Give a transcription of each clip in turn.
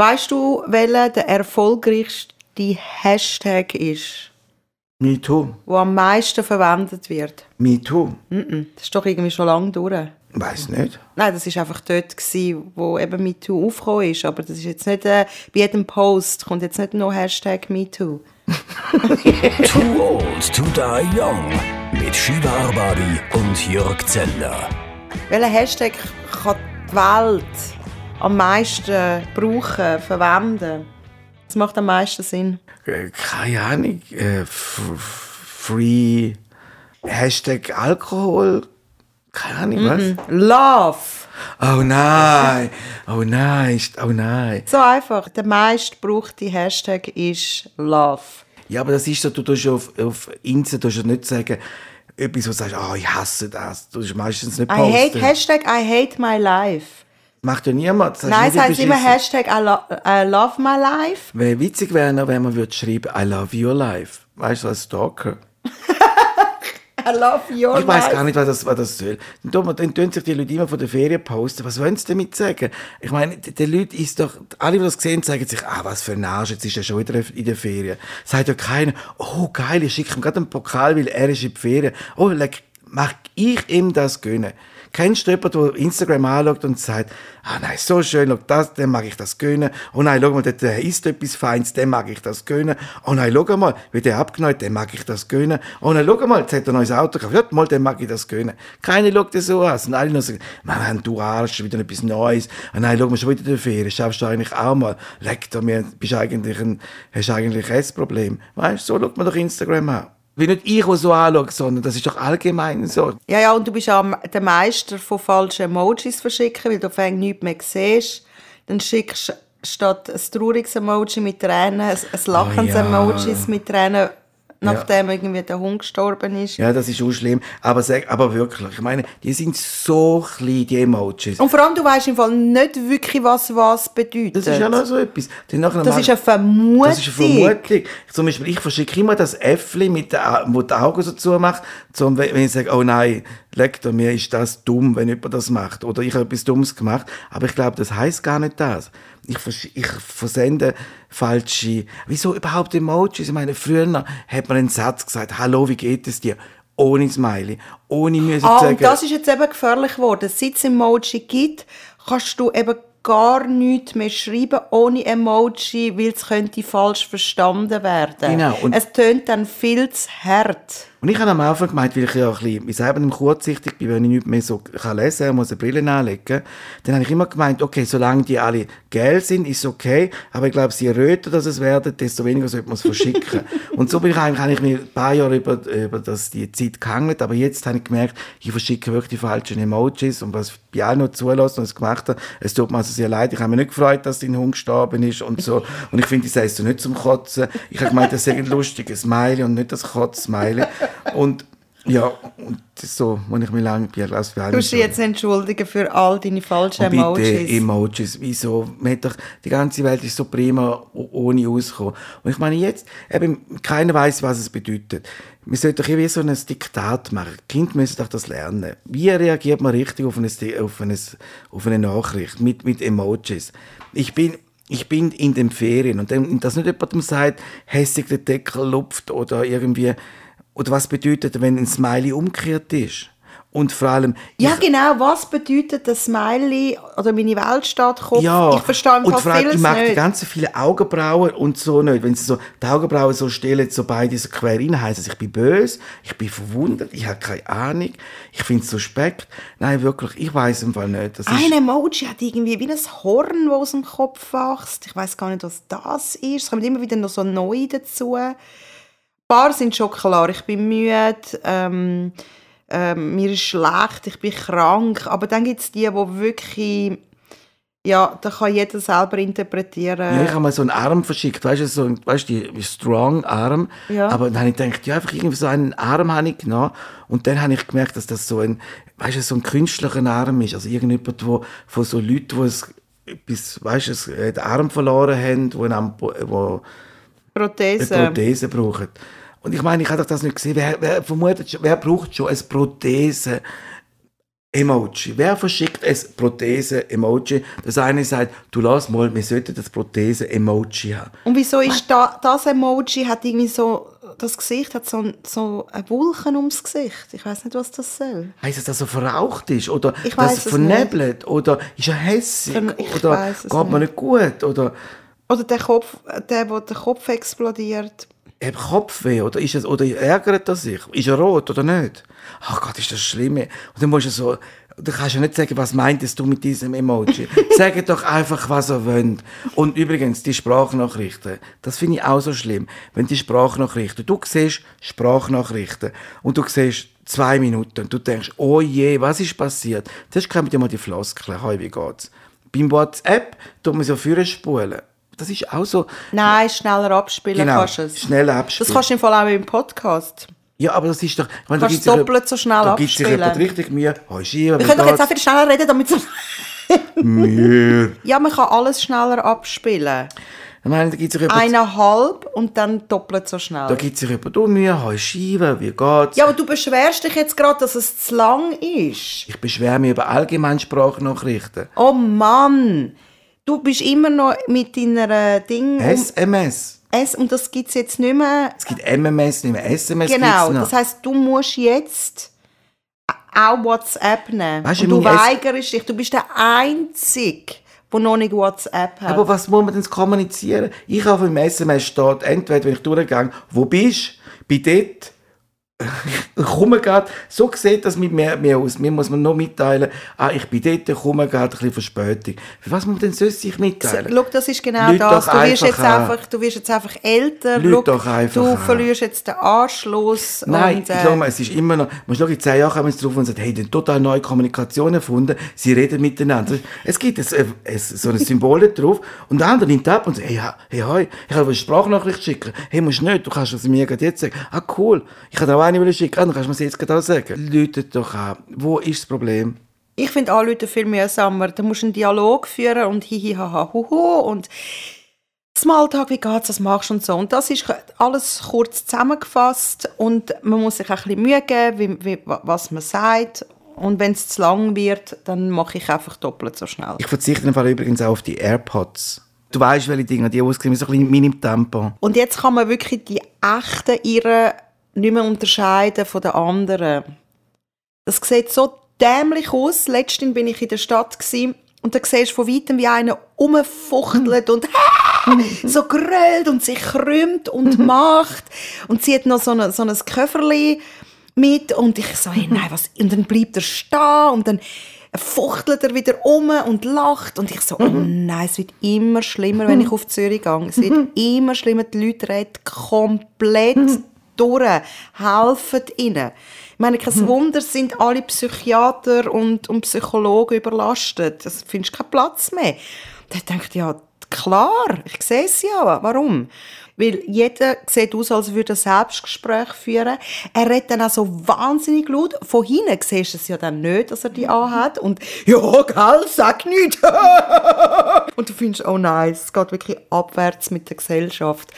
Weißt du, welcher der erfolgreichste Hashtag ist, MeToo. der am meisten verwendet wird? MeToo. Das ist doch irgendwie schon lange durch. Weiß nicht. Nein, das war einfach dort, gewesen, wo eben MeToo aufgekommen ist. Aber das ist jetzt nicht, äh, bei jedem Post kommt jetzt nicht noch Hashtag MeToo. Too old to die young. Mit Shiva Arbari und Jörg Zeller. Welcher Hashtag kann die Welt am meisten brauchen, verwenden? Das macht am meisten Sinn. Äh, Keine Ahnung. Äh, free. Hashtag Alkohol. Keine Ahnung, was? Love. Oh nein. Oh nein. Oh nein. So einfach. Der meistgebrauchte Hashtag ist Love. Ja, aber das ist so, du tust auf, auf Insta tust du nicht sagen, etwas, wo du sagst, oh, ich hasse das. Du tust meistens nicht I posten. hate, Hashtag I hate my life. Macht ja niemand. Das Nein, es heißt immer. Hashtag I, lo I love my life. Wäre witzig wäre noch, wenn man würde schreiben, I love your life. Weißt du, als Stalker. I love your Ich weiß life. gar nicht, was das, was das soll. Dann, dann tun sich die Leute immer von der Ferien posten. Was wollen sie damit sagen? Ich meine, die, Leute ist doch, alle, die das sehen, sagen sich, ah, was für ein Arsch, jetzt ist er schon wieder in der Ferien. Sagt ja keiner, oh geil, ich schicke ihm gerade einen Pokal, weil er ist in der Ferien. Oh, leck, mag ich ihm das gönnen? Kennst du jemanden, der Instagram anschaut und sagt, ah nein, so schön, schau das, dem mag ich das gönnen. Oh nein, schau mal, der isst etwas Feins, dem mag ich das gönnen. Oh nein, schau mal, wie der abgenommen dem mag ich das gönnen. Oh nein, schau mal, jetzt hat er ein neues Auto gekauft, ja, mal, dem mag ich das gönnen. Keiner schaut das so an. Und alle noch sagen, Mann, du Arsch, wieder etwas Neues. Oh nein, schau mal, schon wieder der Ferien, schaffst du eigentlich auch mal. Leck mir, bist eigentlich ein, hast eigentlich ein Essproblem. Weißt du, so schaut man doch Instagram an. Wie nicht ich, der so anschaue, sondern das ist doch allgemein so. Ja, ja, und du bist ja der Meister von falschen Emojis verschicken, weil du auf einmal nichts mehr siehst. Dann schickst du statt ein trauriges Emoji mit Tränen, ein, ein lachendes Oh ja. Emoji mit Tränen, nachdem irgendwie der Hund gestorben ist. Ja, das ist auch schlimm. Aber, sag, aber wirklich, ich meine, die sind so klein, die Emojis. Und vor allem, du weißt im Fall nicht wirklich, was was bedeutet. Das ist ja noch so etwas. Das mal- ist eine Vermutung. Das ist eine Vermutung. Zum Beispiel, ich verschicke immer das Äffli, mit der, wo die Augen so zumacht, zum, wenn ich sage, oh nein, leck dir, mir ist das dumm, wenn jemand das macht. Oder ich habe etwas Dummes gemacht. Aber ich glaube, das heißt gar nicht das. Ich, ich versende falsche, wieso überhaupt Emojis? Ich meine, früher hat man einen Satz gesagt, hallo, wie geht es dir? Ohne Smiley, ohne müssen Ah, zu sagen, und das ist jetzt eben gefährlich geworden. Seit es Emoji gibt, kannst du eben gar nichts mehr schreiben ohne Emoji, weil es könnte falsch verstanden werden. Genau, und- es tönt dann viel zu hart. Und ich habe am Anfang gemeint, weil ich ja ein bisschen, selber im kurzsichtig bin, wenn ich nicht mehr so kann lesen kann, muss eine Brille anlegen, dann habe ich immer gemeint, okay, solange die alle gelb sind, ist es okay, aber ich glaube, je röter das es werden, desto weniger sollte man es verschicken. und so bin ich eigentlich, habe ich mir ein paar Jahre über, über das, die Zeit gehangelt, aber jetzt habe ich gemerkt, ich verschicke wirklich die falschen Emojis und was bei allen noch zulassen und es gemacht hat, es tut mir also sehr leid, ich habe mich nicht gefreut, dass dein Hund gestorben ist und so. Und ich finde, das heißt so nicht zum Kotzen. Ich habe gemeint, das ist ein lustiges Smiley und nicht das Kotz-Smiley. Und ja, und so, wenn ich mir lange lasse Du musst dich jetzt entschuldigen für all deine falschen und bitte Emojis. Emojis, wieso? Man hat doch, die ganze Welt ist so prima ohne auskommen. Und ich meine jetzt, eben, keiner weiß, was es bedeutet. Wir sollten doch wie so ein Diktat machen. Die Kinder müssen doch das lernen. Wie reagiert man richtig auf eine, auf eine, auf eine Nachricht mit, mit Emojis? Ich bin, ich bin in den Ferien und dass nicht jemandem sagt, hässig der Deckel lupft oder irgendwie, oder was bedeutet, wenn ein Smiley umgekehrt ist? Und vor allem, ja, genau. Was bedeutet das Smiley oder meine Welt steht Kopf? Ja, ich verstehe und vor allem, ich mag die nicht. ganzen viele Augenbrauen und so nicht. Wenn sie so die Augenbrauen so stellen, so beide so quer rein, heisst es, ich bin böse, ich bin verwundert, ich habe keine Ahnung, ich finde es suspekt. Nein, wirklich, ich weiß im Fall nicht. Das Ein Emoji hat irgendwie wie ein Horn, das aus dem Kopf wächst. Ich weiß gar nicht, was das ist. Es kommt immer wieder noch so neu dazu. Ein paar sind schon klar. Ich bin müde, ähm, ähm, mir ist schlecht, ich bin krank. Aber dann gibt es die, die wirklich... Ja, da kann jeder selber interpretieren. ja, ich habe mal so einen Arm verschickt, weißt du, so ein, weißt du, die strong Arm. Ja. Aber dann habe ich gedacht, ja, einfach irgendwie so einen Arm habe ich genommen. Und dann habe ich gemerkt, dass das so ein, weißt du, so ein künstlicher Arm ist. Also irgendjemand, wo, von so Leuten, die es, etwas, weißt du, äh, den Arm verloren haben, wo, ein, wo Prothese. eine Prothese brauchen. Und ich meine, ich habe doch das nicht gesehen. Wer, wer vermutet schon, wer braucht schon eine Prothese? Emoji. Wer verschickt ein Prothese-Emoji? Das eine sagt, du lass mal, wir sollten das Prothese-Emoji haben. Und wieso ist da, das Emoji hat irgendwie so, das Gesicht hat so, ein- so eine Wolken ums Gesicht. Ich weiß nicht, was das soll. Heißt es, dass er verraucht ist? Oder Ich dass er es vernebelt? Oder ist er hässig? Ver- ich Oder geht mir nicht gut? Oder Oder der Kopf, der, wo der Kopf explodiert. Hat Kopfweh? Oder, ist es, oder ärgert er sich? Ist er rot oder nicht? Ach Gott, ist das schlimm. Und dann musst du so, du kannst ja nicht sagen, was meintest du mit diesem Emoji. Sag doch einfach, was er will. Und übrigens, die Sprachnachrichten, das finde ich auch so schlimm. Wenn die Sprachnachrichten, du siehst Sprachnachrichten und du siehst zwei Minuten und du denkst, oh je, was ist passiert? Das kommen dir mal die Floskeln, hey, wie geht's? Beim WhatsApp tut man so vorne spulen. Das ist auch so, Nein, schneller abspielen genau, kannst du es. schnell abspielen. Das kannst du im Fall auch im Podcast. Ja, aber das ist doch... Ich meine, Kannst gibt's sich doppelt so schnell Da gibt sich abspielen. jemand richtig Mühe. Schiebe, Wir können doch jetzt auch wieder schneller reden, damit es... Mühe. Ja, man kann alles schneller abspielen. Ich meine, da gibt sich jemand... Eineinhalb und dann doppelt so schnell. Da gibt sich jemand, du Mühe, hoi, Schiebe, wie geht's? Ja, aber du beschwerst dich jetzt gerade, dass es zu lang ist. Ich beschwere mich über Allgemeinsprachnachrichten. Oh Mann! Du bist immer noch mit deiner Ding... um- SMS. es, und das gibt es jetzt nicht mehr. Es gibt MMS, nicht mehr SMS Genau, das heisst, du musst jetzt auch WhatsApp nehmen. Weißt du, und du S- weigerst dich. Du bist der Einzige, der noch nicht WhatsApp hat. Aber was muss man denn kommunizieren? Ich habe im SMS steht, entweder wenn ich durchgehe, wo bist du? Bin dort. Gerade, so sieht das mit mir, mir aus. Mir muss man nur mitteilen, ah, ich bin dort, ich komme gerade, ein bisschen Verspätung. Für was muss man denn sonst sich mitteilen? Schau, das ist genau Lüt das. Du wirst, jetzt an. einfach, du wirst jetzt einfach älter. Schau, doch einfach du an. verlierst jetzt den Anschluss. Nein, und, äh, sag mal, es ist immer noch, man schaut in zehn Jahren kommen sie drauf und sagen, hey, die total neue Kommunikation erfunden, sie reden miteinander. Es gibt ein, ein, so ein Symbol drauf und der andere nimmt ab und sagt, hey, hey, hoi, ich will eine Sprachnachricht schicken. Hey, musst nicht, du kannst es mir gerade jetzt sagen. Ah, cool, ich kann auch eine wollen schicken, dann kannst du mir jetzt gerade auch sagen. Läutet doch an. Wo ist das Problem? Ich finde Anrufen viel mühsamer. Da musst du einen Dialog führen und hihi, haha, huhu und Smalltalk, wie geht's, was machst du und so. Und das ist alles kurz zusammengefasst und man muss sich auch ein bisschen Mühe geben, wie, wie, was man sagt. Und wenn es zu lang wird, dann mache ich einfach doppelt so schnell. Ich verzichte im Fall übrigens auch auf die AirPods. Du weißt, welche Dinge die aussehen, so ein bisschen Mini-Tempo. Und jetzt kann man wirklich die echten Irren nicht mehr unterscheiden von den anderen. Das sieht so dämlich aus. Letztens bin ich in der Stadt gewesen, und da siehst du von weitem, wie einer rumfuchtelt und so grölt und sich krümmt und macht. Und sie hat noch so, eine, so ein Köfferli mit und ich so, hey, nein, was? Und dann bleibt er stehen und dann fuchtelt er wieder um und lacht und ich so, oh nein, es wird immer schlimmer, wenn ich auf Zürich gehe. Es wird immer schlimmer, die Leute reden komplett durch, helfen ihnen. Ich meine, kein Wunder, sind alle Psychiater und, und Psychologen überlastet. Das findest du keinen Platz mehr. Da denke ich, ja, klar, ich sehe es ja. Warum? Weil jeder sieht aus, als würde er Selbstgespräch führen. Er redet dann auch so wahnsinnig laut. Von hinten siehst du es ja dann nicht, dass er die anhat. Und ja, gell, sag nicht. Und du findest, oh nein, es geht wirklich abwärts mit der Gesellschaft.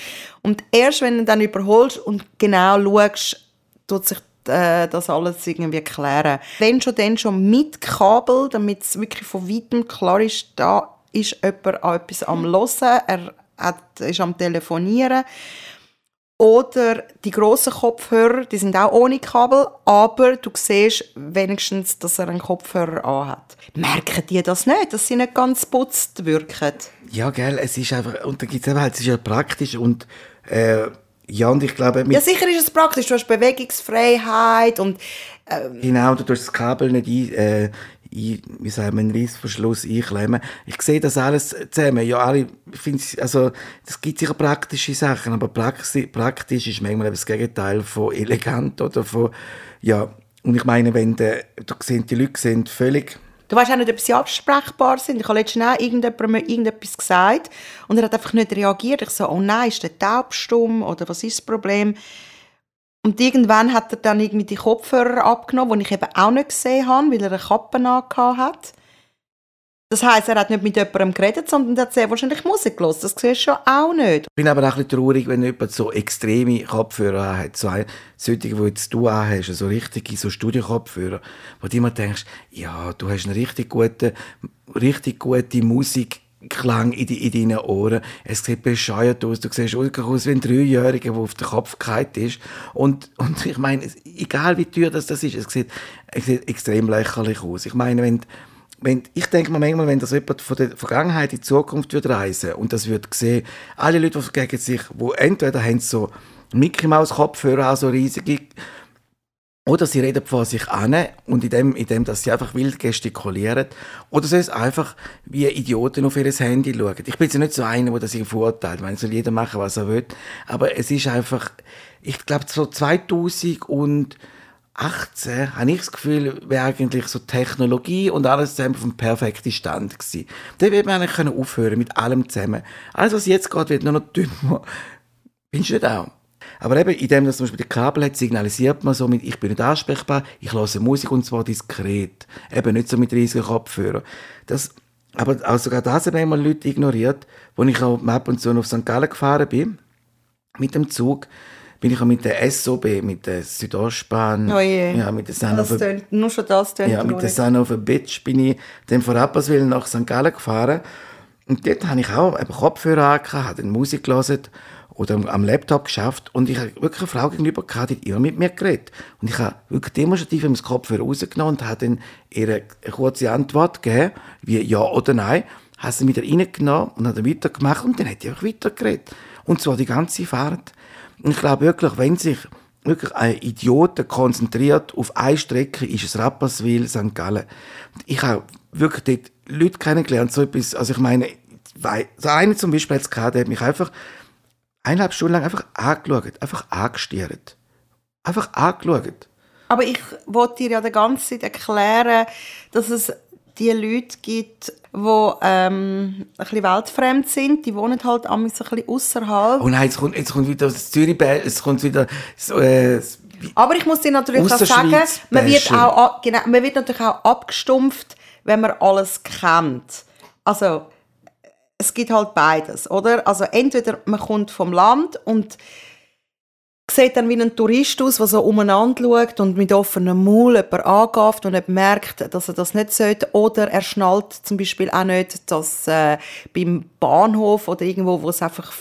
Und erst wenn du dann überholst und genau schaust, tut sich äh, das alles irgendwie klären. Wenn schon, dann schon mit Kabel, damit es wirklich von weitem klar ist, da ist jemand an etwas am Hören, er hat, ist am Telefonieren. Oder die grossen Kopfhörer, die sind auch ohne Kabel, aber du siehst wenigstens, dass er einen Kopfhörer anhat. Merken die das nicht, dass sie nicht ganz putzt wirken? Ja, gell, es ist einfach, und da gibt es eben halt, es ist ja praktisch und, äh, ja, und ich glaube, Ja, sicher ist es praktisch. Du hast Bewegungsfreiheit und Genau, du tust das Kabel nicht ein, äh, ein wie wir, einen Reissverschluss einklemmen. Ich sehe das alles zusammen. Ja, alle, ich also, das gibt sicher praktische Sachen, aber praxi, praktisch ist manchmal das Gegenteil von elegant oder von, ja, und ich meine, wenn de, du siehst, die Leute sind völlig, Du weißt auch nicht, ob sie absprechbar sind. Ich habe letztens auch irgendjemandem irgendetwas gesagt und er hat einfach nicht reagiert. Ich so, oh nein, ist der taubstumm oder was ist das Problem? Und irgendwann hat er dann irgendwie die Kopfhörer abgenommen, die ich eben auch nicht gesehen habe, weil er eine Kappe hat. Das heisst, er hat nicht mit jemandem geredet, sondern er hat sehr wahrscheinlich Musik gehört. Das siehst du schon auch nicht. Ich bin aber auch ein bisschen traurig, wenn jemand so extreme Kopfhörer hat. So solche, die jetzt du auch hast, so richtige, so Studienkopfhörer, wo du immer denkst, ja, du hast eine richtig gute, richtig gute Musik Klang in, die, in deinen Ohren. Es sieht bescheuert aus. Du siehst aus wie ein Dreijähriger, der auf den Kopf gefallen ist. Und, und ich meine, egal wie teuer das, das ist, es sieht, es sieht extrem lächerlich aus. Ich meine, wenn, wenn, ich denke mir manchmal, wenn das jemand von der Vergangenheit in die Zukunft würde reisen und das würde sehen, alle Leute, die gegen sich, wo entweder haben so Mickey Maus Kopfhörer, auch so riesige, oder sie reden vor sich an und in dem, in dem, dass sie einfach wild gestikulieren. Oder sie es einfach wie Idioten auf ihr Handy schauen. Ich bin jetzt nicht so einer, der das verurteilt. Ich meine, soll jeder machen, was er will. Aber es ist einfach, ich glaube, so 2000 und 18 habe ich das Gefühl, wäre eigentlich so Technologie und alles zusammen auf dem perfekten Stand gewesen. Dann würde man eigentlich aufhören mit allem zusammen. Alles, was jetzt geht, wird nur noch dümmer. Findest du nicht auch? Aber eben, indem das zum Beispiel die Kabel hat, signalisiert man so mit, ich bin nicht ansprechbar, ich höre Musik und zwar diskret. Eben nicht so mit riesigen Kopfhörern. Das, aber auch sogar das haben immer Leute ignoriert, wo ich auch ab und zu auf St. Gallen gefahren bin, mit dem Zug, bin ich auch mit der SOB, mit der Südostbahn, oh je. ja, mit der das tönt, Nur schon das tönt Ja, mit der Sun of a Bitch bin ich dann von Rapperswil nach St. Gallen gefahren. Und dort habe ich auch eben Kopfhörer angehabt, habe dann Musik gelesen oder am Laptop geschafft und ich habe wirklich eine Frau gegenüber gehabt, die hat immer mit mir geredet. Und ich habe wirklich demonstrativ das Kopfhörer rausgenommen und habe dann ihr eine kurze Antwort gegeben, wie ja oder nein, habe sie wieder reingenommen und hat dann weitergemacht und dann hat sie einfach weitergeredet. Und zwar die ganze Fahrt. Und ich glaube wirklich, wenn sich wirklich ein Idioten konzentriert auf eine Strecke, ist es Rapperswil, St. Gallen. Ich habe wirklich dort Leute kennengelernt, so etwas, also ich meine, so einer zum Beispiel jetzt gehabt, der hat mich einfach eineinhalb Stunden lang einfach angeschaut, einfach angestiert. Einfach angeschaut. Aber ich wollte dir ja die ganze Zeit erklären, dass es die Leute gibt, die ähm, ein bisschen weltfremd sind, die wohnen halt ein bisschen außerhalb. Oh nein, jetzt kommt, jetzt kommt wieder das Zürich, es kommt wieder so, äh, aber ich muss dir natürlich auch sagen, man wird, auch, genau, man wird natürlich auch abgestumpft, wenn man alles kennt. Also, es gibt halt beides, oder? Also, entweder man kommt vom Land und sieht dann wie ein Tourist aus, der so umeinander schaut und mit offenem Maul jemanden angafft und merkt, dass er das nicht sollte. Oder er schnallt zum Beispiel auch nicht, dass äh, beim Bahnhof oder irgendwo, wo es einfach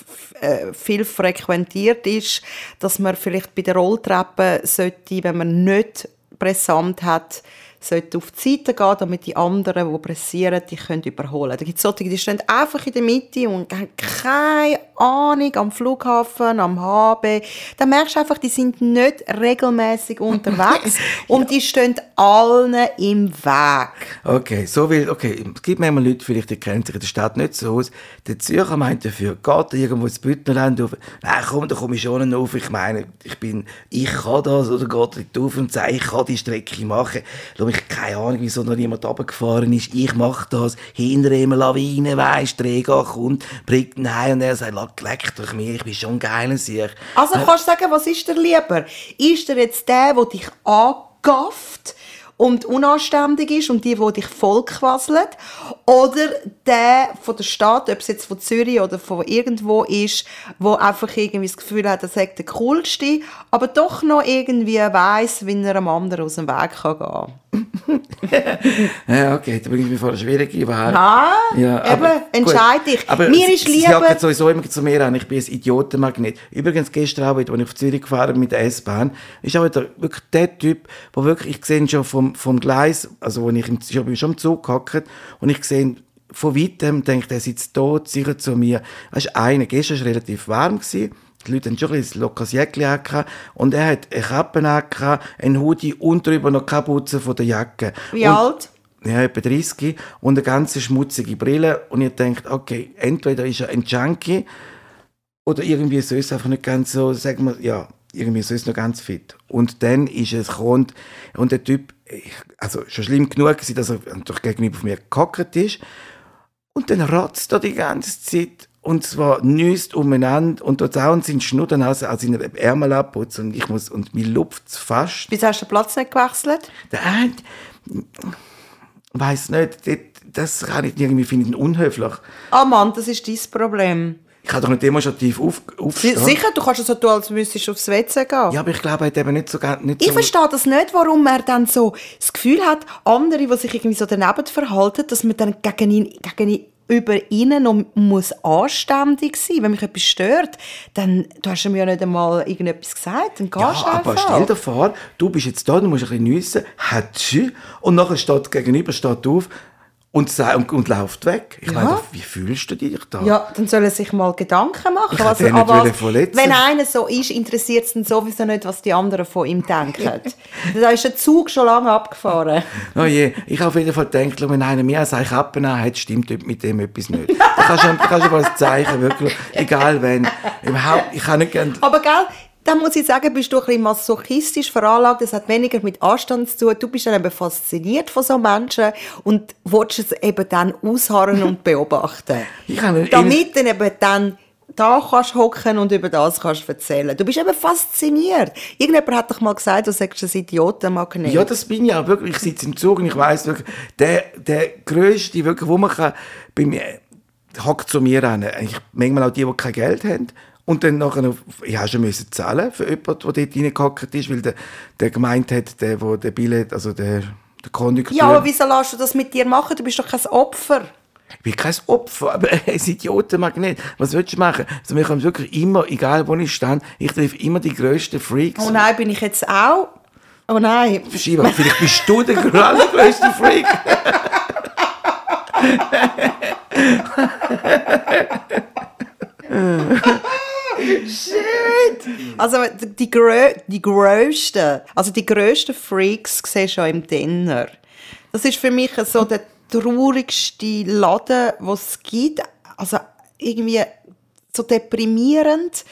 äh, viel frequentiert ist, dass man vielleicht bei der Rolltreppe sollte, wenn man nicht brisant hat, sollte auf die Seite gehen, damit die anderen, die pressieren, die können überholen. Da gibt es solche, die stehen einfach in der Mitte und haben keine Ahnung am Flughafen, am HB. Da merkst du einfach, die sind nicht regelmäßig unterwegs und ja. die stehen allen im Weg. Okay, so will, okay, es gibt manchmal Leute, vielleicht, die kennen sich in der Stadt nicht so aus. Der Zürcher meint dafür, geht irgendwo ins Büttenland auf, nein, komm, da komme ich schon auf, ich meine, ich bin, ich kann das, oder geht auf und sagt, ich kann die Strecke machen. Schau, ich keine Ahnung, wieso noch niemand runtergefahren ist, ich mache das, hinter ihm Lawine, weisst, Rega kommt, bringt nein, und er sagt, leck durch mich, ich bin schon geiler Sieg. Also kannst du sagen, was ist dir lieber? Ist der jetzt der, der dich angafft, und unanständig ist und die, die dich vollquasselt. Oder der von der Stadt, ob es jetzt von Zürich oder von irgendwo ist, wo einfach irgendwie das Gefühl hat, er sagt der Coolste, aber doch noch irgendwie weiss, wie er einem anderen aus dem Weg kann gehen ja, okay, da bin ich mir vor einer schwierigen Wahl. Ah, ja, eben, entscheide dich. Aber mir ist lieber... Sie sowieso immer zu mir an, ich bin ein Idiotenmagnet. Übrigens, gestern wieder, als ich auf Zürich gefahren mit der S-Bahn, ist auch wieder wirklich der Typ, der wirklich, ich sehe schon vom, vom Gleis, also wo ich im, schon, schon im Zug gehockt und ich sehe von weitem, denke der sitzt tot, sicher zu mir. Weißt du, einer, gestern war relativ warm, gewesen, die Leute haben schon ein lockeres Jäckchen angehabt. Und er hat eine Kappe angehabt, einen Hoodie und drüber noch Kapuze von der Jacke. Wie und, alt? Ja, etwa 30. Und eine ganze schmutzige Brille. Und ihr denkt, okay, entweder ist er ein Junkie oder irgendwie so ist es einfach nicht ganz so, sagen wir, ja, irgendwie so ist es noch ganz fit. Und dann ist es gekommen, und der Typ, also schon schlimm genug gewesen, dass er durch gegenüber von mir gehockt ist. Und dann rotzt er die ganze Zeit und zwar nüsst umeinander und dort auch sind Schnudden aus, in Ärmel abputzen und ich muss, und mir lupft fast. Wieso hast du den Platz nicht gewechselt? Hat, weiss nicht, das kann ich irgendwie finden unhöflich. Ah Mann, das ist dein Problem. Ich kann doch nicht demonstrativ auf, aufstehen. Sicher, du kannst es so tun, als müsstest du aufs WC gehen. Ja, aber ich glaube, er hat eben nicht so, gern- nicht Ich so verstehe das nicht, warum er dann so das Gefühl hat, andere, die sich irgendwie so daneben verhalten, dass man dann gegen ihn, gegen ihn über ihnen noch muss anständig sein. Wenn mich etwas stört, dann du hast ihm ja nicht einmal irgendetwas gesagt, dann gehst Ja, du aber einfach. stell dir vor, du bist jetzt da, du musst ein bisschen nüssen, hatschü, und nachher steht gegenüber, steht auf und, und, und läuft weg. Ich Ja. meine, wie fühlst du dich da? Ja, dann soll er sich mal Gedanken machen. Ich nicht wollen verletzen. wenn einer so ist, interessiert es ihn sowieso nicht, was die anderen von ihm denken. da ist der Zug schon lange abgefahren. Oh je, ich habe auf jeden Fall gedacht, wenn einer mir ein Kappen hat, stimmt mit dem etwas nicht. Da kannst du, kannst du ein Zeichen, wirklich, egal wenn. Überhaupt, ich kann nicht gerne... Aber gell, da muss ich sagen, bist du ein bisschen masochistisch veranlagt. Das hat weniger mit Anstand zu tun. Du bist dann eben fasziniert von so Menschen und willst es eben dann ausharren und beobachten. Damit dann eben dann da kannst hocken und über das kannst erzählen. Du bist eben fasziniert. Irgendjemand hat doch mal gesagt, du sagst ein Idiotenmagnet. Ja, das bin ich auch wirklich. Ich sitze im Zug und ich weiss wirklich, der, der grösste, wirklich, wo man kann, bei mir, hockt zu mir an. Ich, manchmal auch die, die kein Geld haben. Und dann nachher, ich habe schon müssen zahlen für jemanden, der dort reingehockt ist, weil der, der gemeint hat, der, wo der Billett, also der, der Kondukteur. ja, aber wieso lässt du das mit dir machen? Du bist doch kein Opfer. Ich bin kein Opfer, aber ein Idiotenmagnet. Was willst du machen? Also wir können wirklich immer, egal wo ich stehe, ich treffe immer die grössten Freaks. Oh nein, bin ich jetzt auch? Oh nein. Schieber, vielleicht bist du der allergrößte Freak. Also die, grö die grössten, also die grössten Freaks siehst du ja im Dinner. Das ist für mich so der traurigste Laden, den es gibt. Also irgendwie so deprimierend.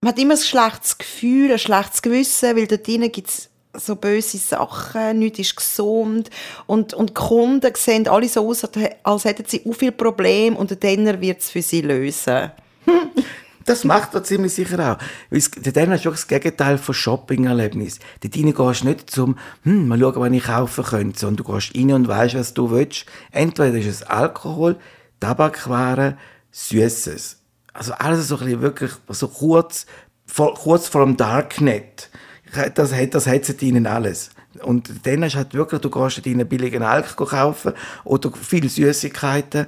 Man hat immer ein schlechtes Gefühl, ein schlechtes Gewissen, weil dort drinnen gibt es so böse Sachen, nichts ist gesund und, und die Kunden sehen alle so aus, als hätten sie auch viel Probleme und der Dinner wird es für sie lösen. Das macht er ziemlich sicher auch. Weil Dann hast du auch das Gegenteil von Shopping-Erlebnis. Dort rein gehst du nicht zum, hm, mal schauen, was ich kaufen könnte, sondern du gehst rein und weißt, was du willst. Entweder ist es Alkohol, Tabakwaren, Süßes. Also alles so ein bisschen wirklich so kurz, vor, kurz vor dem Darknet. Das hat, das hat sie ihnen alles. Und dann hast du halt wirklich, du gehst rein billigen Alkohol kaufen oder viele Süßigkeiten.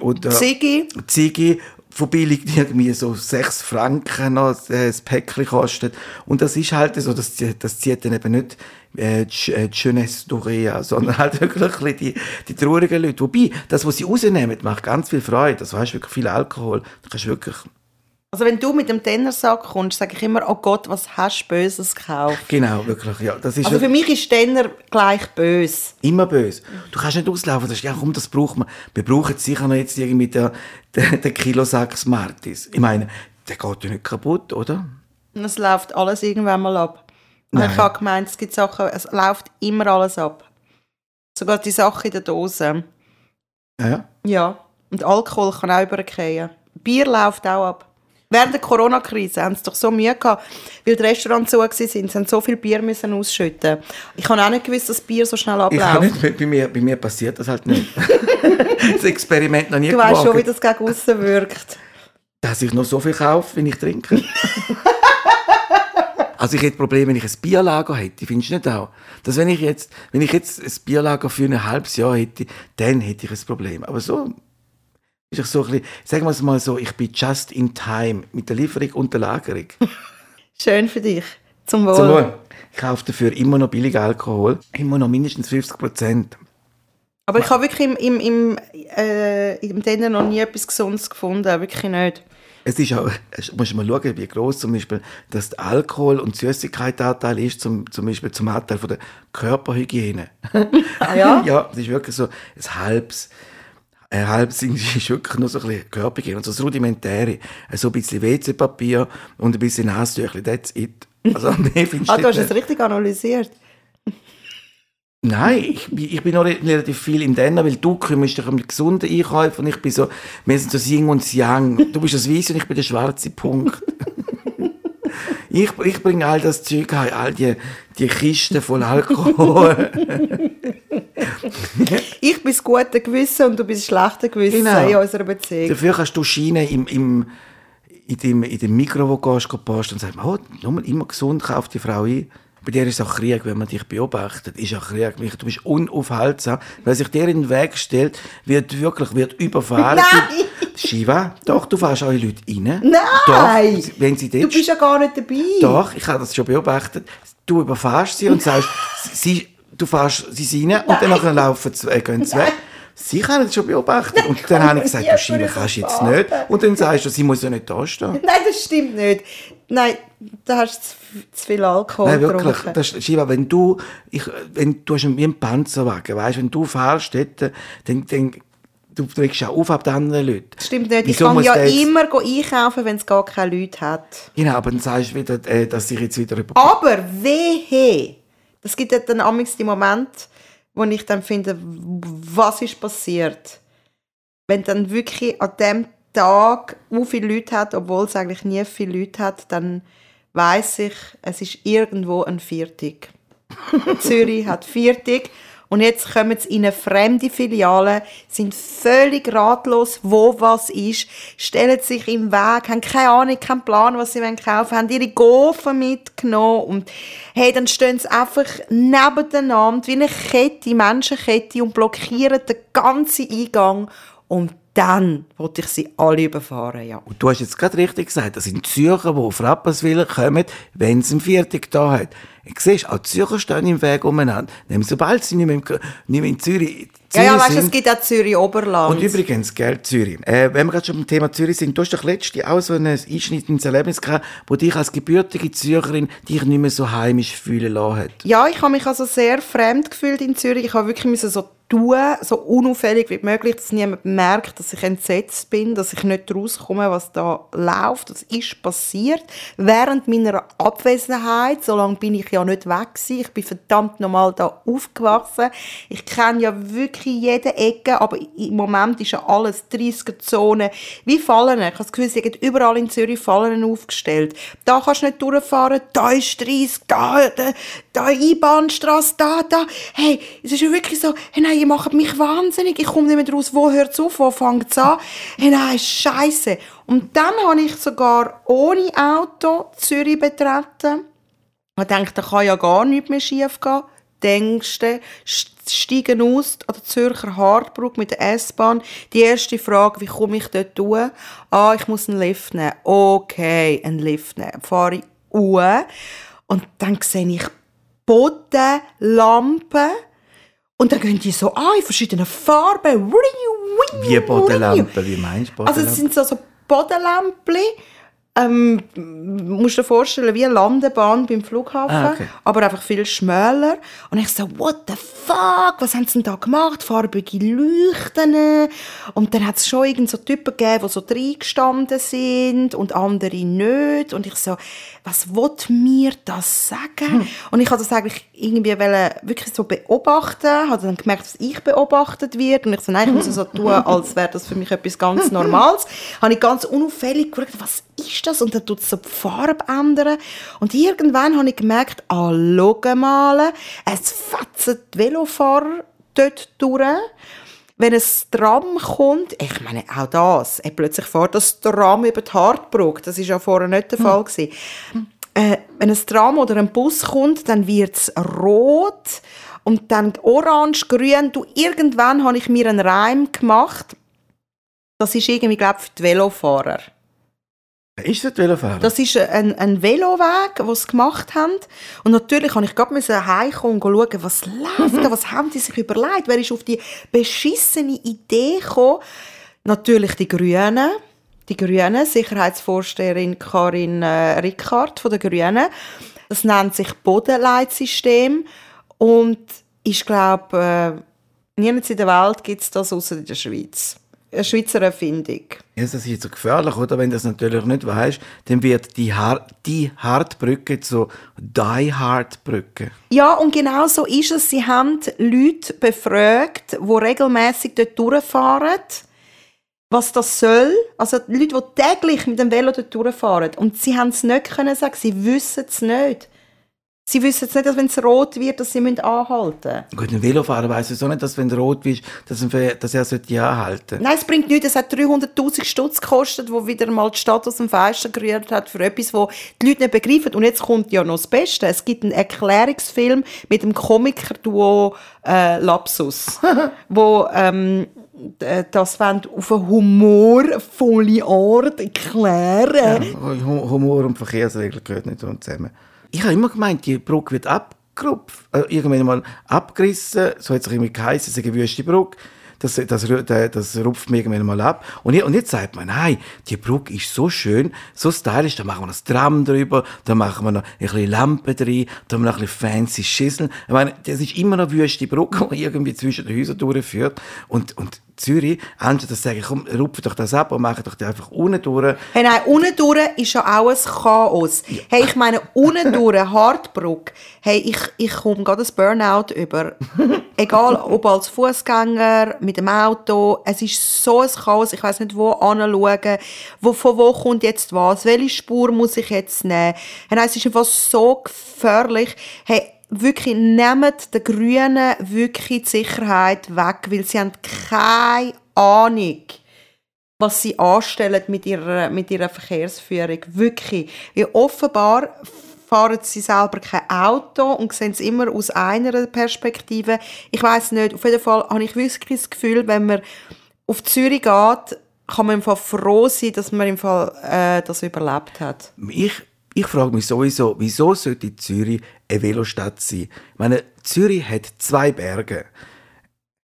Oder Ziggy? Ziggy von billig irgendwie so 6 Franken noch äh, das Päckchen kostet. Und das ist halt so, das, das zieht dann eben nicht äh, die äh, die Jeunesse dorée an, sondern halt wirklich die, die traurigen Leute. Wobei, das, was sie rausnehmen, macht ganz viel Freude. Das weißt wirklich viel Alkohol. Du kannst wirklich, Also wenn du mit dem Tennersack kommst, sage ich immer, oh Gott, was hast du Böses gekauft? genau, wirklich, ja. Das ist Also für mich ist Tenner gleich böse. immer böse. Du kannst nicht auslaufen. Das ist, ja, komm, das braucht man. Wir brauchen sicher noch jetzt irgendwie den, den, den Kilosack Smarties. Ich meine, der geht ja nicht kaputt, oder? Es läuft alles irgendwann mal ab. Und Nein. ich habe gemeint, es gibt Sachen, es läuft immer alles ab. Sogar die Sachen in der Dose. Ja, ja. Ja. Und Alkohol kann auch übergehen. Bier läuft auch ab. Während der Corona-Krise haben sie doch so Mühe gehabt, weil die Restaurants zu waren, sie haben so viel Bier müssen ausschütten. Ich habe auch nicht gewusst, dass Bier so schnell abläuft. nicht, bei mir, bei mir passiert das halt nicht. das Experiment noch nie Du weißt schon, wie das gegen aussen wirkt. dass ich noch so viel kaufe, wie ich trinke. also ich hätte Probleme, wenn ich ein Bierlager hätte, findest du nicht auch? Dass wenn ich jetzt, wenn ich jetzt ein Bierlager für ein halbes Jahr hätte, dann hätte ich ein Problem. Aber so ich so ein bisschen, sagen wir es mal so, ich bin just in time mit der Lieferung und der Lagerung. Schön für dich. Zum Wohl. Zum Wohl. Ich kaufe dafür immer noch billig Alkohol, immer noch mindestens 50 Prozent. Aber ich habe wirklich im, im, im, äh, im Denner noch nie etwas Gesundes gefunden. Wirklich nicht. Es ist auch, musst du mal schauen, wie groß zum Beispiel das der Alkohol- und Süßigkeitsanteil ist, zum, zum Beispiel zum Anteil von der Körperhygiene. Ah ja? ja, das ist wirklich so ein halbes, ein halbes ist wirklich nur so ein bisschen Körperhygiene und so das Rudimentäre. So ein bisschen WC-Papier und ein bisschen Nasentüchli, that's it. Also mehr findest Ah, du hast es richtig analysiert. Nein, ich, bin- ich bin noch re- relativ viel im Denner, weil du kümmerst dich um die gesunden Einkäufe und ich bin so, wir sind so Yin und Yang. Du bist das Weiße und ich bin der schwarze Punkt. ich, ich bringe all das Zeug heim, all die, die Kisten voll Alkohol. ich bin das gute Gewissen und du bist das schlechte Gewissen Genau. in unserer Beziehung. Dafür kannst du Schiene im, im, in, dem, in dem Mikro, wo du gehst, und sagst, oh, nur mal immer gesund, kauf die Frau ein. Bei dir ist es auch Krieg, wenn man dich beobachtet, ist auch Krieg. Du bist unaufhaltsam. Wer sich dir in den Weg stellt, wird wirklich wird überfahren. Nein! Shiva, doch, du fährst eure Leute rein. Nein! Doch, wenn sie Du dort bist ja gar nicht dabei. Doch, ich habe das schon beobachtet. Du überfährst sie und sagst, sie, du fährst sie rein und dann nachher laufen sie, äh, gehen sie weg. Sie haben das schon beobachtet. Und dann habe ich gesagt, du Schieber kannst du jetzt nicht. Und dann sagst du, sie muss ja nicht da stehen. Nein, das stimmt nicht. Nein, da hast du zu, viel Alkohol Nein, wirklich. getrunken. Das, Shiva, wenn du, ich, wenn du hast wie einen Panzerwagen, weißt, wenn du fährst dort, dann, dann du trägst ja auf ab den anderen Leuten. Das stimmt nicht. Ich Wieso kann muss ja jetzt- immer einkaufen, wenn es gar keine Leute hat. Genau, aber dann sagst du wieder, äh, dass ich jetzt wieder über... Aber wehe! Das gibt dann amigs die Moment, wo ich dann finde, was ist passiert? Wenn dann wirklich an dem Tag so viele Leute hat, obwohl es eigentlich nie viele Leute hat, dann weiß ich, es ist irgendwo ein Viertig. Zürich hat Viertig. Und jetzt kommen sie in eine fremde Filiale, sind völlig ratlos, wo was ist, stellen sich im Weg, haben keine Ahnung, keinen Plan, was sie kaufen wollen, haben ihre Gofen mitgenommen und hey, dann stehen sie einfach nebeneinander wie eine Kette, Menschenkette und blockieren den ganzen Eingang und dann wollte ich sie alle überfahren, ja. Und du hast jetzt gerade richtig gesagt, das sind Zürcher, die auf Rapperswil kommen, wenn es einen Viertig da hat. Du siehst, auch die Zürcher stehen im Weg umeinander. Sobald sie nicht mehr, im, nicht mehr in Zürich, Ja, ja, Zürich weißt es gibt auch Zürich-Oberland. Und übrigens, gell, Zürich. Äh, wenn wir gerade schon beim Thema Zürich sind, du hast doch letztens auch so ein einschneidendes Erlebnis gehabt, wo dich als gebürtige Zürcherin dich nicht mehr so heimisch fühlen lassen hat. Ja, ich habe mich also sehr fremd gefühlt in Zürich. Ich habe wirklich so tun, so unauffällig wie möglich, dass niemand merkt, dass ich entsetzt bin, dass ich nicht rauskomme, was da läuft. Das ist passiert während meiner Abwesenheit. So lange bin ich ja nicht weg gewesen. Ich bin verdammt normal da aufgewachsen. Ich kenne ja wirklich jede Ecke, aber im Moment ist ja alles 30er-Zone. Wie Fallen. Ich habe das Gefühl, überall in Zürich Fallen aufgestellt. Da kannst du nicht durchfahren, da ist 30, da, da, da Einbahnstrasse, da, da. Hey, es ist ja wirklich so, hey, nein, ihr macht mich wahnsinnig, ich komme nicht mehr raus, wo hört es auf, wo fängt es an? Hey, nein, scheiße. Und dann habe ich sogar ohne Auto Zürich betreten. Ich dachte, da kann ja gar nichts mehr schief gehen. Denkst du, st- steigen aus an der Zürcher Hartbrücke mit der S-Bahn. Die erste Frage, wie komme ich dort durch? Ah, ich muss einen Lift nehmen. Okay, einen Lift nehmen. Fahre ich hoch und dann sehe ich Bodenlampen und dann gehen die so an in verschiedenen Farben. Wie Bodenlampen, wie meinst du Also Bodenlampen? es sind so, so Bodenlämpchen. Ähm, musst dir vorstellen, wie eine Landebahn beim Flughafen, Ah, okay. aber einfach viel schmäler. Und ich so, what the fuck, was haben sie denn da gemacht? Farbige Leuchten. Und dann hat es schon irgend so Typen gegeben, die so reingestanden sind und andere nicht. Und ich so, was will mir das sagen? Und ich habe das eigentlich irgendwie wollen, wirklich so beobachten, habe dann gemerkt, dass ich beobachtet wird und ich so, nein, ich muss so tun, als wäre das für mich etwas ganz Normales. habe ich ganz unauffällig geschaut, was ist das? Und dann tut es so die Farbe ändern. Und irgendwann habe ich gemerkt, ah, schau mal, es fetzen die Velofahrer dort durch wenn ein Tram kommt, ich meine auch das, äh, plötzlich fährt das Tram über die Hartbrücke, das ist ja vorher nicht der Fall gewesen. Äh, wenn ein Tram oder ein Bus kommt, dann wird es rot und dann orange, grün. Du, irgendwann habe ich mir einen Reim gemacht. Das ist irgendwie, glaube ich, für die Velofahrer. Ist das Velofahrer? Das ist ein, ein Veloweg, den sie gemacht haben. Und natürlich musste ich gerade heimkommen und schauen, was läuft da, was haben die sich überlegt, wer ist auf die beschissene Idee gekommen. Natürlich die Grünen, die Grünen, Sicherheitsvorsteherin Karin äh, Rickard von den Grünen. Das nennt sich Bodenleitsystem und ich glaube, äh, nirgends in der Welt gibt es das außer in der Schweiz. Eine Schweizer Erfindung. Ja, das ist jetzt so gefährlich, oder? Wenn du das natürlich nicht weißt, dann wird die, Har die Hartbrücke zur Die Hard Brücke. Ja, und genau so ist es. Sie haben Leute befragt, die regelmäßig dort durchfahren, was das soll. Also Leute, die täglich mit dem Velo dort durchfahren. Und sie haben es nicht können sagen, sie wissen es nicht. Sie wissen jetzt nicht, dass wenn es rot wird, dass sie müssen anhalten müssen. Gut, ein Velofahrer weiss so nicht, dass wenn er rot ist, dass er, dass er sollte anhalten Nein, es bringt nichts. Es hat 300'000 Stutz gekostet, wo wieder mal die Stadt aus dem Fenster gerührt hat für etwas, wo die Leute nicht begreifen. Und jetzt kommt ja noch das Beste. Es gibt einen Erklärungsfilm mit dem Komiker-Duo äh, Lapsus, wo ähm, äh, das wollen auf eine humorvolle Art erklären. Ja, Hu- Humor und Verkehrsregeln gehört nicht zusammen. Ich habe immer gemeint, die Brücke wird abgerupft, äh, irgendwann mal abgerissen, so hat es immer geheißen, es ist eine wüste Brücke. Das, das, das, rupft mir irgendwann mal ab. Und, je- und jetzt sagt man, nein, die Brücke ist so schön, so stylisch, da machen wir noch das Tram drüber, da machen wir noch ein bisschen Lampen drin, da haben wir noch ein bisschen fancy Schüsseln. Ich meine, das ist immer noch wüste Brücke, die irgendwie zwischen den Häusern durchführt. Und, und Zürich, anstatt dass sagen, komm, rupfen doch das ab und machen doch die einfach unten durch. Hey, nein, unten durch ist ja auch ein Chaos. Hey, ich meine, unten durch, Hartbruck, hey, ich, ich komme gerade ein Burnout über. Egal, ob als Fußgänger, mit dem Auto, es ist so ein Chaos, ich weiß nicht, wo anschauen, wo, von wo kommt jetzt was, welche Spur muss ich jetzt nehmen. Hey, nein, es ist einfach so gefährlich. Hey, wirklich, nehmt den Grünen wirklich die Sicherheit weg, weil sie haben keine Ahnung was sie anstellen mit ihrer, mit ihrer Verkehrsführung. Wirklich. Ja, offenbar fahren sie selber kein Auto und sehen es immer aus einer Perspektive. Ich weiß nicht, auf jeden Fall habe ich wirklich das Gefühl, wenn man auf Zürich geht, kann man im Fall froh sein, dass man im Fall äh, das überlebt hat. Ich, ich frage mich sowieso, wieso sollte Zürich eine Velostadt sein? Ich meine, Zürich hat zwei Berge,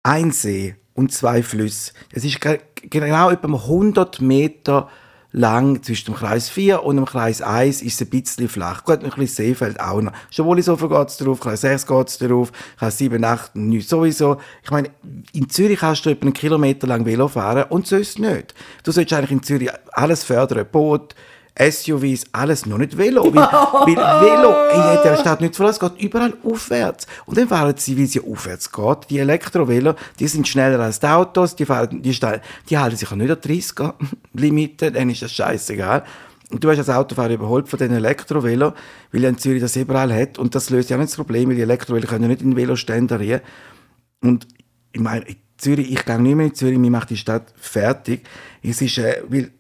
ein See und zwei Flüsse. Es ist ge- genau etwa 100 Meter lang zwischen dem Kreis 4 und dem Kreis 1 ist es ein bisschen flach. Gut, ein bisschen Seefeld auch noch. Schon so geht es drauf, Kreis 6 geht es drauf, Kreis 7, 8, 9 sowieso. Ich meine, in Zürich kannst du etwa einen Kilometer lang Velo fahren und sonst nicht. Du solltest eigentlich in Zürich alles fördern, Boot, SUVs, alles, noch nicht Velo. Weil, weil Velo in der Stadt nicht voraus, es geht überall aufwärts. Und dann fahren sie, wie es ja aufwärts geht. Die Elektrovelo, die sind schneller als die Autos, die, fahren, die, steil- die halten sich auch nicht an 30er Limite, dann ist das scheißegal. Und du wirst als Autofahrer überholt von den Elektrovelo, weil ja in Zürich das überall hat. Und das löst ja auch nicht das Problem, weil die Elektrovelo können ja nicht in Veloständer rein. Und ich meine, in Zürich, ich gehe nicht mehr in Zürich, mir macht die Stadt fertig. Es ist, äh, weil,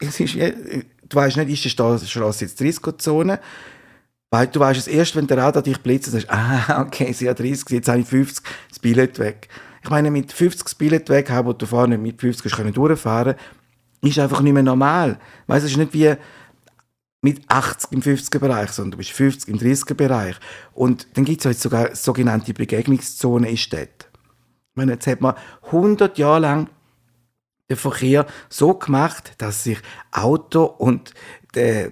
es ist, äh, du weißt nicht, ist die Straße jetzt 30-Zone? Weil du weißt es erst, wenn der Radar dich blitzt und sagst, ah, okay, sie hat 30, jetzt habe ich 50, das Billett weg. Ich meine, mit 50 das Billett weg haben, wo du vorne mit 50 hast können durchfahren, ist einfach nicht mehr normal. Weißt du, es ist nicht wie, mit 80 im 50er Bereich, sondern du bist 50 im 30er Bereich. Und dann gibt es jetzt sogar sogenannte Begegnungszonen in Städten. Ich meine, jetzt hat man 100 Jahre lang den Verkehr so gemacht, dass sich Auto und der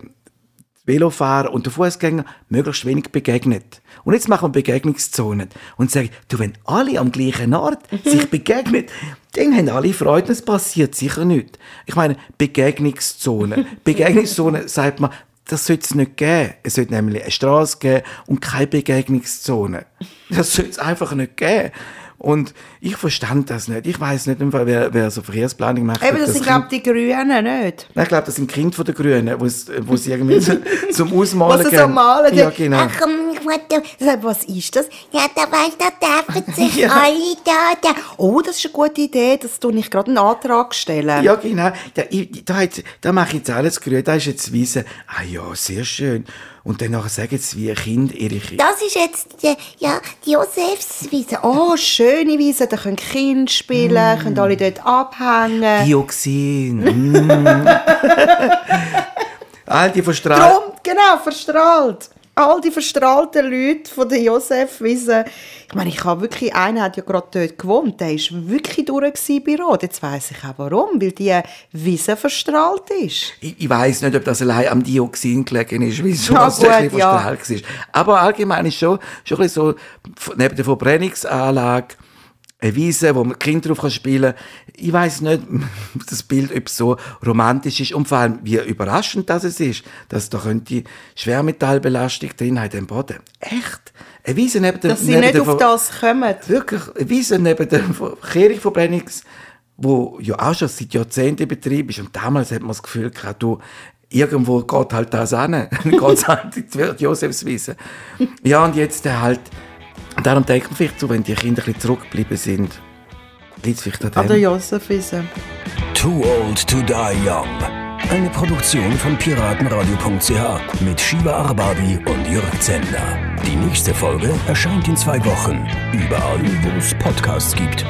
Velofahrer und der Fußgänger möglichst wenig begegnet. Und jetzt machen wir Begegnungszonen und sagen, du, wenn alle am gleichen Ort sich begegnen, dann haben alle Freude, es passiert sicher nicht. Ich meine, Begegnungszonen. Begegnungszonen sagt man, das sollte es nicht geben. Es sollte nämlich eine Straße geben und keine Begegnungszone. Das sollte es einfach nicht geben. Und ich verstand das nicht. Ich weiß nicht, wer, wer so Verkehrsplanung macht. Eben, ob das sind, glaube ich, die Grünen nicht. Nein, ich glaube, das sind Kinder von den Grünen, wo sie irgendwie zum Ausmalen Was sie so gehen. malen. Ja, genau. Ach wollte. Sag, Was ist das? Ja, da weißt du, da dürfen sich Ja. alle da, da. Oh, das ist eine gute Idee. Das tue ich gerade einen Antrag stellen. Ja, genau. Da, ich, da, da mache ich jetzt alles grün. Da ist jetzt Wiese. Ah ja, sehr schön. Und dann nachher sagen sie, wie ein Kind ihre Kinder. Das ist jetzt die, ja, die Josefswiese. Oh, schöne Wiese, da können Kinder spielen, Mm. können alle dort abhängen. Dioxin. Mm. All die verstrahlt. Drum, genau, verstrahlt. All die verstrahlten Leute von der Josef-Wiese. Ich meine, ich habe wirklich, einer hat ja gerade dort gewohnt, der war wirklich durch bei Rot. Jetzt weiss ich auch warum, weil die Wiese verstrahlt ist. Ich, ich weiß nicht, ob das allein am Dioxin gelegen ist, wieso Ja, es ein bisschen gut, ja. verstrahlt war. Aber allgemein ist schon, schon ein bisschen so, neben der Verbrennungsanlage, eine Wiese, wo man Kinder drauf spielen kann. Ich weiß nicht, das Bild, ob es so romantisch ist und vor allem, wie überraschend das es ist, dass da könnte Schwermetallbelastung drin haben im Boden. Echt? Eine Wiese neben der Dass sie nicht auf das kommen. Wirklich, eine Wiese neben der Kirchenverbrennungs, wo ja auch schon seit Jahrzehnten Betrieb ist. Und damals hat man das Gefühl gehabt, du, irgendwo geht halt das an. geht halt in die Josefswiese. Ja, und jetzt äh, halt, darum denkt man vielleicht so, wenn die Kinder ein bisschen zurückgeblieben sind, liegt es vielleicht an An der dem. Josefwiese. Too Old to Die Young. Eine Produktion von piratenradio.ch mit Shiva Arbabi und Jörg Zender. Die nächste Folge erscheint in zwei Wochen. Überall, wo es Podcasts gibt.